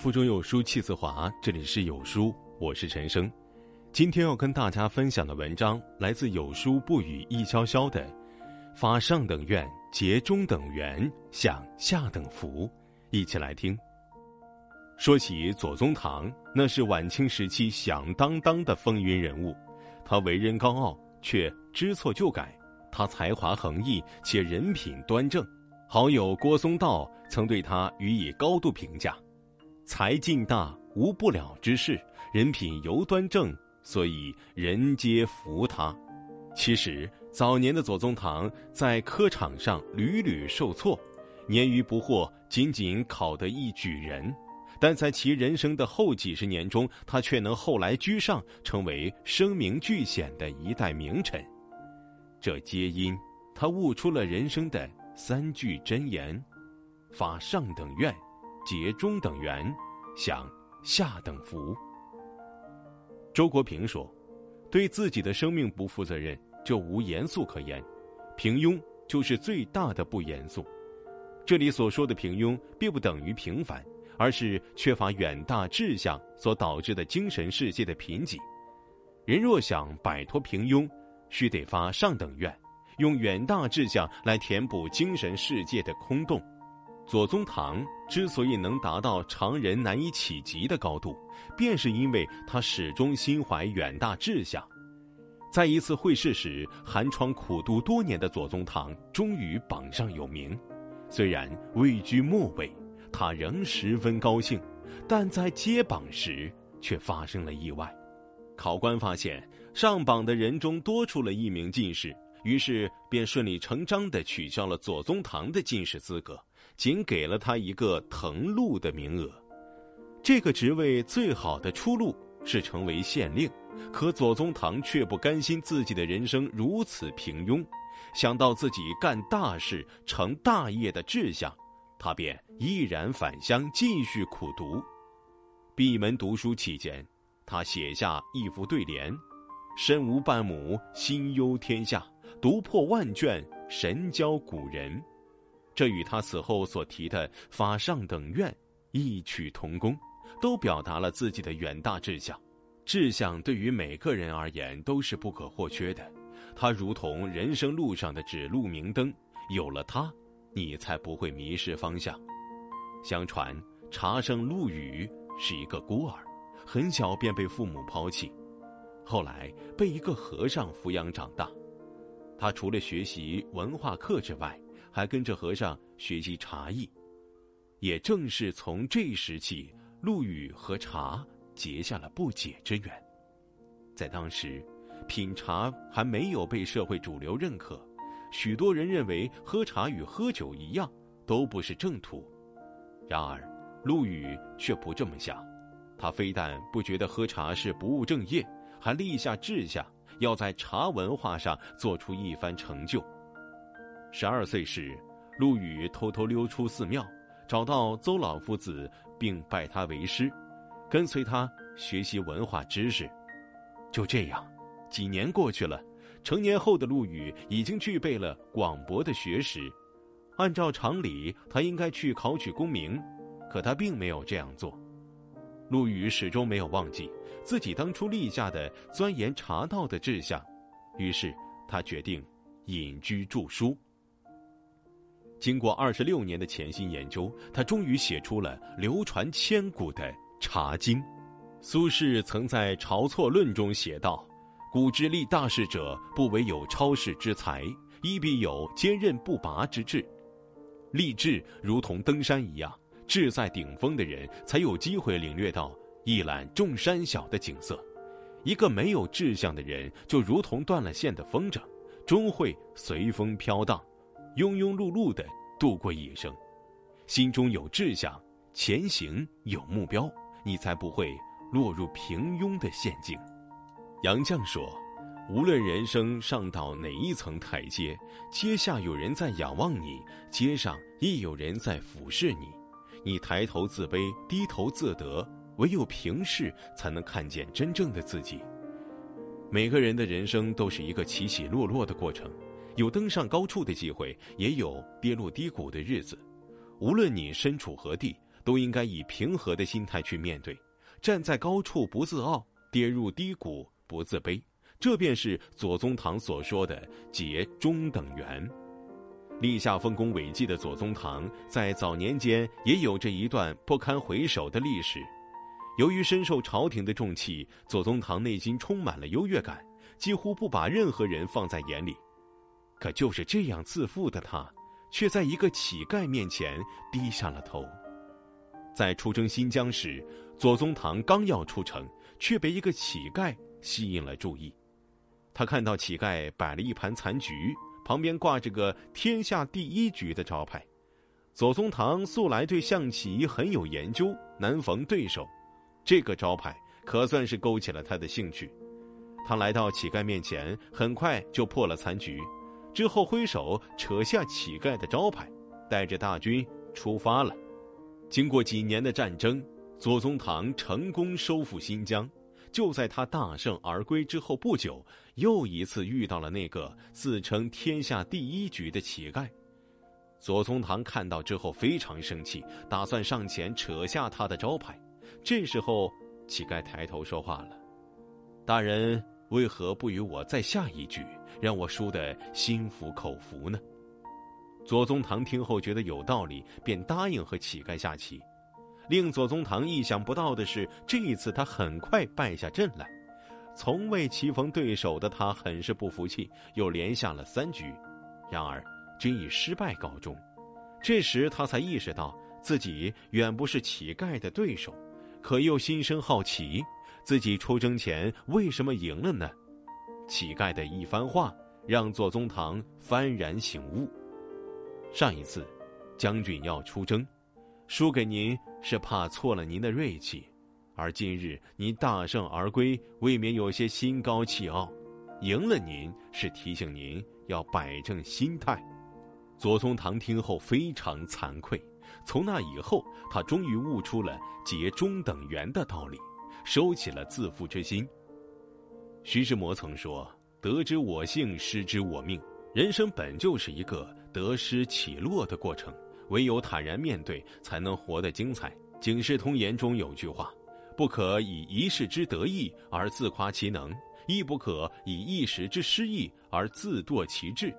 腹中有书气自华，这里是有书，我是陈生。今天要跟大家分享的文章来自有书不语一潇潇的《发上等愿，结中等缘，享下等福》，一起来听。说起左宗棠，那是晚清时期响当当的风云人物。他为人高傲，却知错就改；他才华横溢，且人品端正。好友郭松道曾对他予以高度评价。才尽大，无不了之事，人品尤端正，所以人皆服他。其实早年的左宗棠在科场上屡屡受挫，年逾不惑，仅仅考得一举人。但在其人生的后几十年中，他却能后来居上，成为声名俱显的一代名臣。这皆因他悟出了人生的三句真言：发上等愿。结中等缘，享下等福。周国平说：“对自己的生命不负责任，就无严肃可言。平庸就是最大的不严肃。”这里所说的平庸，并不等于平凡，而是缺乏远大志向所导致的精神世界的贫瘠。人若想摆脱平庸，须得发上等愿，用远大志向来填补精神世界的空洞。左宗棠之所以能达到常人难以企及的高度，便是因为他始终心怀远大志向。在一次会试时，寒窗苦读多年的左宗棠终于榜上有名。虽然位居末位，他仍十分高兴，但在揭榜时却发生了意外。考官发现上榜的人中多出了一名进士，于是便顺理成章地取消了左宗棠的进士资格。仅给了他一个腾路的名额，这个职位最好的出路是成为县令，可左宗棠却不甘心自己的人生如此平庸，想到自己干大事成大业的志向，他便毅然返乡继续苦读。闭门读书期间，他写下一副对联：“身无半亩，心忧天下；读破万卷，神交古人。”这与他死后所提的法上等愿异曲同工，都表达了自己的远大志向。志向对于每个人而言都是不可或缺的，它如同人生路上的指路明灯，有了它，你才不会迷失方向。相传茶圣陆羽是一个孤儿，很小便被父母抛弃，后来被一个和尚抚养长大。他除了学习文化课之外，还跟着和尚学习茶艺，也正是从这时起，陆羽和茶结下了不解之缘。在当时，品茶还没有被社会主流认可，许多人认为喝茶与喝酒一样，都不是正途。然而，陆羽却不这么想，他非但不觉得喝茶是不务正业，还立下志向，要在茶文化上做出一番成就。十二岁时，陆羽偷偷溜出寺庙，找到邹老夫子，并拜他为师，跟随他学习文化知识。就这样，几年过去了，成年后的陆羽已经具备了广博的学识。按照常理，他应该去考取功名，可他并没有这样做。陆羽始终没有忘记自己当初立下的钻研茶道的志向，于是他决定隐居著书。经过二十六年的潜心研究，他终于写出了流传千古的《茶经》。苏轼曾在《晁错论》中写道：“古之立大事者，不惟有超世之才，亦必有坚韧不拔之志。立志如同登山一样，志在顶峰的人才有机会领略到一览众山小的景色。一个没有志向的人，就如同断了线的风筝，终会随风飘荡。”庸庸碌碌的度过一生，心中有志向，前行有目标，你才不会落入平庸的陷阱。杨绛说：“无论人生上到哪一层台阶，阶下有人在仰望你，阶上亦有人在俯视你。你抬头自卑，低头自得，唯有平视，才能看见真正的自己。每个人的人生都是一个起起落落的过程。”有登上高处的机会，也有跌落低谷的日子。无论你身处何地，都应该以平和的心态去面对，站在高处不自傲，跌入低谷不自卑，这便是左宗棠所说的结中等缘。立下丰功伟绩的左宗棠，在早年间也有着一段不堪回首的历史。由于深受朝廷的重器，左宗棠内心充满了优越感，几乎不把任何人放在眼里。可就是这样自负的他，却在一个乞丐面前低下了头。在出征新疆时，左宗棠刚要出城，却被一个乞丐吸引了注意。他看到乞丐摆了一盘残局。旁边挂着个“天下第一局”的招牌，左宗棠素来对象棋很有研究，难逢对手，这个招牌可算是勾起了他的兴趣。他来到乞丐面前，很快就破了残局，之后挥手扯下乞丐的招牌，带着大军出发了。经过几年的战争，左宗棠成功收复新疆。就在他大胜而归之后不久，又一次遇到了那个自称天下第一局的乞丐。左宗棠看到之后非常生气，打算上前扯下他的招牌。这时候，乞丐抬头说话了：“大人为何不与我再下一局，让我输得心服口服呢？”左宗棠听后觉得有道理，便答应和乞丐下棋。令左宗棠意想不到的是，这一次他很快败下阵来。从未棋逢对手的他很是不服气，又连下了三局，然而均以失败告终。这时他才意识到自己远不是乞丐的对手，可又心生好奇：自己出征前为什么赢了呢？乞丐的一番话让左宗棠幡然醒悟。上一次，将军要出征。输给您是怕挫了您的锐气，而今日您大胜而归，未免有些心高气傲；赢了您是提醒您要摆正心态。左宗棠听后非常惭愧，从那以后，他终于悟出了结中等缘的道理，收起了自负之心。徐志摩曾说：“得之我幸，失之我命。人生本就是一个得失起落的过程。”唯有坦然面对，才能活得精彩。《警世通言》中有句话：“不可以一世之得意而自夸其能，亦不可以一时之失意而自堕其志。”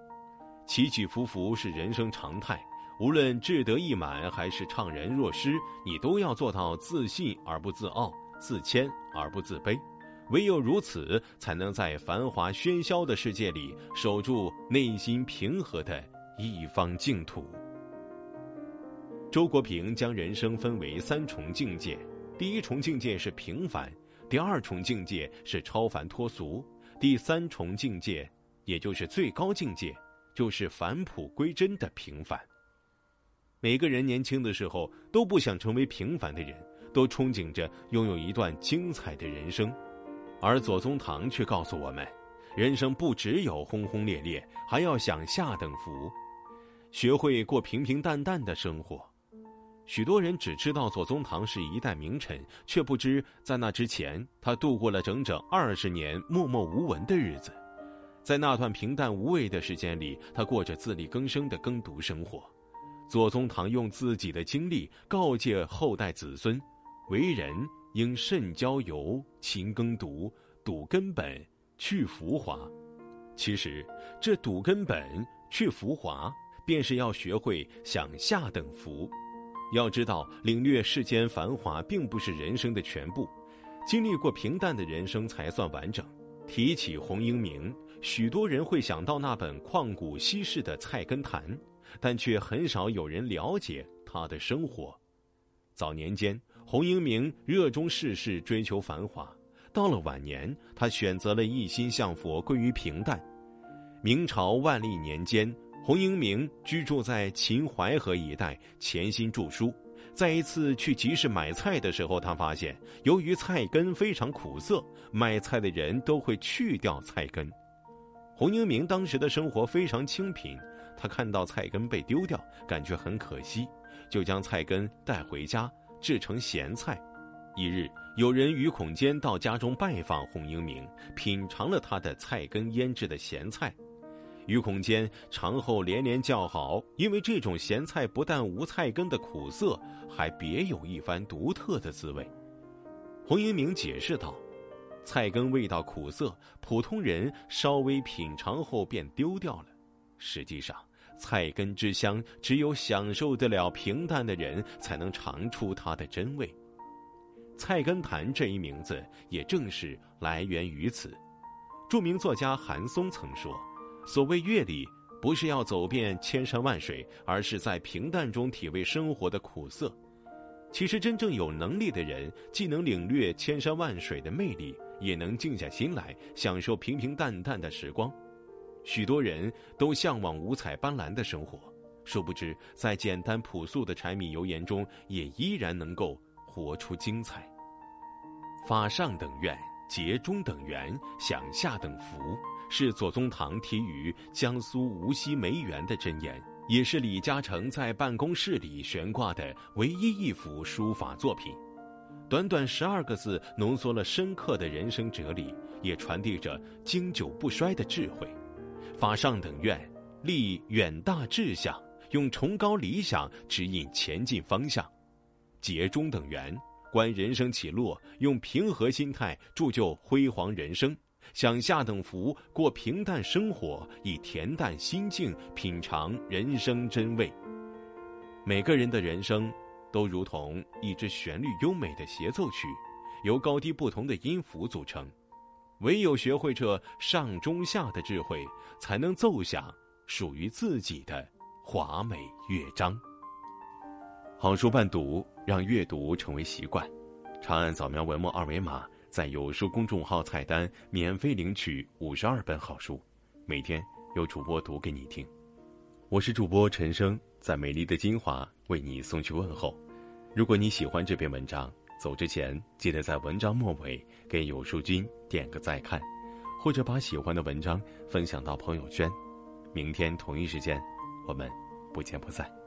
起起伏伏是人生常态，无论志得意满还是怅然若失，你都要做到自信而不自傲，自谦而不自卑。唯有如此，才能在繁华喧嚣的世界里守住内心平和的一方净土。周国平将人生分为三重境界：第一重境界是平凡，第二重境界是超凡脱俗，第三重境界，也就是最高境界，就是返璞归真的平凡。每个人年轻的时候都不想成为平凡的人，都憧憬着拥有一段精彩的人生，而左宗棠却告诉我们：人生不只有轰轰烈烈，还要享下等福，学会过平平淡淡的生活。许多人只知道左宗棠是一代名臣，却不知在那之前，他度过了整整二十年默默无闻的日子。在那段平淡无味的时间里，他过着自力更生的耕读生活。左宗棠用自己的经历告诫后代子孙：为人应慎交游，勤耕读，笃根本，去浮华。其实，这笃根本，去浮华，便是要学会享下等福。要知道，领略世间繁华并不是人生的全部，经历过平淡的人生才算完整。提起洪应明，许多人会想到那本旷古稀世的《菜根谭》，但却很少有人了解他的生活。早年间，洪英明热衷世事，追求繁华；到了晚年，他选择了一心向佛，归于平淡。明朝万历年间。洪英明居住在秦淮河一带，潜心著书。在一次去集市买菜的时候，他发现由于菜根非常苦涩，卖菜的人都会去掉菜根。洪英明当时的生活非常清贫，他看到菜根被丢掉，感觉很可惜，就将菜根带回家制成咸菜。一日，有人于孔坚到家中拜访洪英明，品尝了他的菜根腌制的咸菜。于孔坚尝后连连叫好，因为这种咸菜不但无菜根的苦涩，还别有一番独特的滋味。洪英明解释道：“菜根味道苦涩，普通人稍微品尝后便丢掉了。实际上，菜根之香，只有享受得了平淡的人，才能尝出它的真味。菜根谭这一名字，也正是来源于此。著名作家韩松曾说。”所谓阅历，不是要走遍千山万水，而是在平淡中体味生活的苦涩。其实，真正有能力的人，既能领略千山万水的魅力，也能静下心来享受平平淡淡的时光。许多人都向往五彩斑斓的生活，殊不知在简单朴素的柴米油盐中，也依然能够活出精彩。发上等愿，结中等缘，享下等福。是左宗棠题于江苏无锡梅园的箴言，也是李嘉诚在办公室里悬挂的唯一一幅书法作品。短短十二个字，浓缩了深刻的人生哲理，也传递着经久不衰的智慧。发上等愿，立远大志向，用崇高理想指引前进方向；结中等缘，观人生起落，用平和心态铸就辉煌人生。享下等福，过平淡生活，以恬淡心境品尝人生真味。每个人的人生，都如同一支旋律优美的协奏曲，由高低不同的音符组成。唯有学会这上中下的智慧，才能奏响属于自己的华美乐章。好书伴读，让阅读成为习惯。长按扫描文末二维码。在有书公众号菜单免费领取五十二本好书，每天有主播读给你听。我是主播陈生，在美丽的金华为你送去问候。如果你喜欢这篇文章，走之前记得在文章末尾给有书君点个再看，或者把喜欢的文章分享到朋友圈。明天同一时间，我们不见不散。